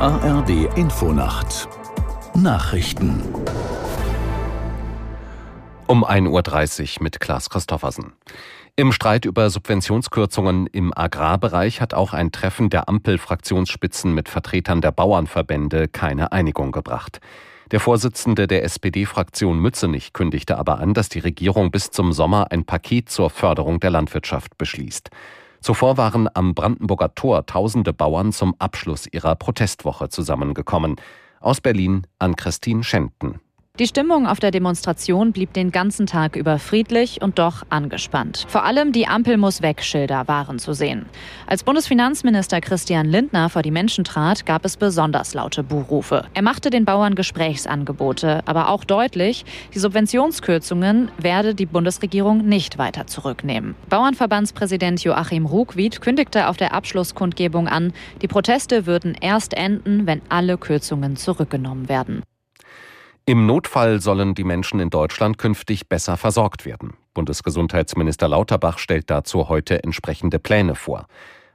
ARD Infonacht Nachrichten um 1.30 Uhr mit Klaas Christoffersen. Im Streit über Subventionskürzungen im Agrarbereich hat auch ein Treffen der Ampel-Fraktionsspitzen mit Vertretern der Bauernverbände keine Einigung gebracht. Der Vorsitzende der SPD-Fraktion Mützenich kündigte aber an, dass die Regierung bis zum Sommer ein Paket zur Förderung der Landwirtschaft beschließt. Zuvor waren am Brandenburger Tor tausende Bauern zum Abschluss ihrer Protestwoche zusammengekommen. Aus Berlin an Christine Schenten. Die Stimmung auf der Demonstration blieb den ganzen Tag über friedlich und doch angespannt. Vor allem die Ampel muss weg Schilder waren zu sehen. Als Bundesfinanzminister Christian Lindner vor die Menschen trat, gab es besonders laute Buhrufe. Er machte den Bauern Gesprächsangebote, aber auch deutlich, die Subventionskürzungen werde die Bundesregierung nicht weiter zurücknehmen. Bauernverbandspräsident Joachim Ruckwied kündigte auf der Abschlusskundgebung an, die Proteste würden erst enden, wenn alle Kürzungen zurückgenommen werden. Im Notfall sollen die Menschen in Deutschland künftig besser versorgt werden. Bundesgesundheitsminister Lauterbach stellt dazu heute entsprechende Pläne vor.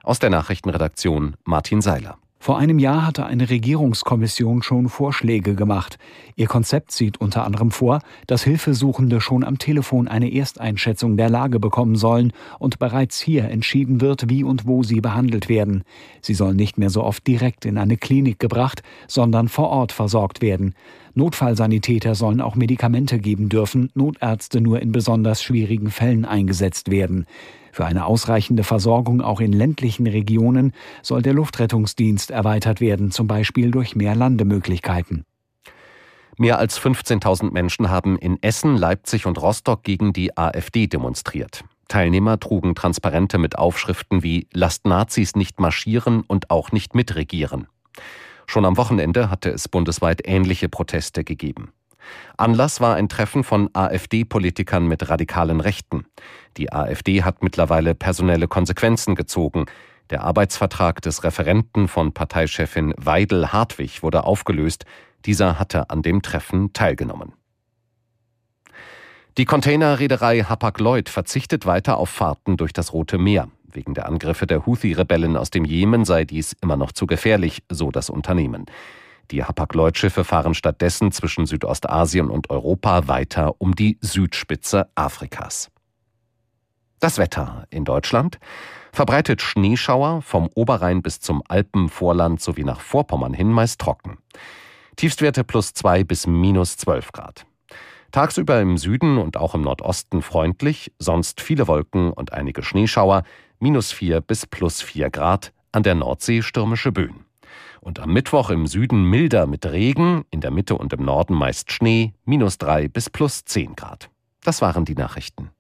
Aus der Nachrichtenredaktion Martin Seiler. Vor einem Jahr hatte eine Regierungskommission schon Vorschläge gemacht. Ihr Konzept sieht unter anderem vor, dass Hilfesuchende schon am Telefon eine Ersteinschätzung der Lage bekommen sollen und bereits hier entschieden wird, wie und wo sie behandelt werden. Sie sollen nicht mehr so oft direkt in eine Klinik gebracht, sondern vor Ort versorgt werden. Notfallsanitäter sollen auch Medikamente geben dürfen, Notärzte nur in besonders schwierigen Fällen eingesetzt werden. Für eine ausreichende Versorgung auch in ländlichen Regionen soll der Luftrettungsdienst erweitert werden, zum Beispiel durch mehr Landemöglichkeiten. Mehr als 15.000 Menschen haben in Essen, Leipzig und Rostock gegen die AfD demonstriert. Teilnehmer trugen Transparente mit Aufschriften wie Lasst Nazis nicht marschieren und auch nicht mitregieren. Schon am Wochenende hatte es bundesweit ähnliche Proteste gegeben. Anlass war ein Treffen von AfD-Politikern mit radikalen Rechten. Die AfD hat mittlerweile personelle Konsequenzen gezogen. Der Arbeitsvertrag des Referenten von Parteichefin Weidel Hartwig wurde aufgelöst. Dieser hatte an dem Treffen teilgenommen. Die Containerreederei Hapag-Lloyd verzichtet weiter auf Fahrten durch das Rote Meer. Wegen der Angriffe der Houthi-Rebellen aus dem Jemen sei dies immer noch zu gefährlich, so das Unternehmen. Die Hapag-Lloyd-Schiffe fahren stattdessen zwischen Südostasien und Europa weiter um die Südspitze Afrikas. Das Wetter in Deutschland verbreitet Schneeschauer vom Oberrhein bis zum Alpenvorland sowie nach Vorpommern hin meist trocken. Tiefstwerte plus zwei bis minus zwölf Grad. Tagsüber im Süden und auch im Nordosten freundlich, sonst viele Wolken und einige Schneeschauer, minus vier bis plus vier Grad, an der Nordsee stürmische Böen und am Mittwoch im Süden milder mit Regen, in der Mitte und im Norden meist Schnee, minus drei bis plus zehn Grad. Das waren die Nachrichten.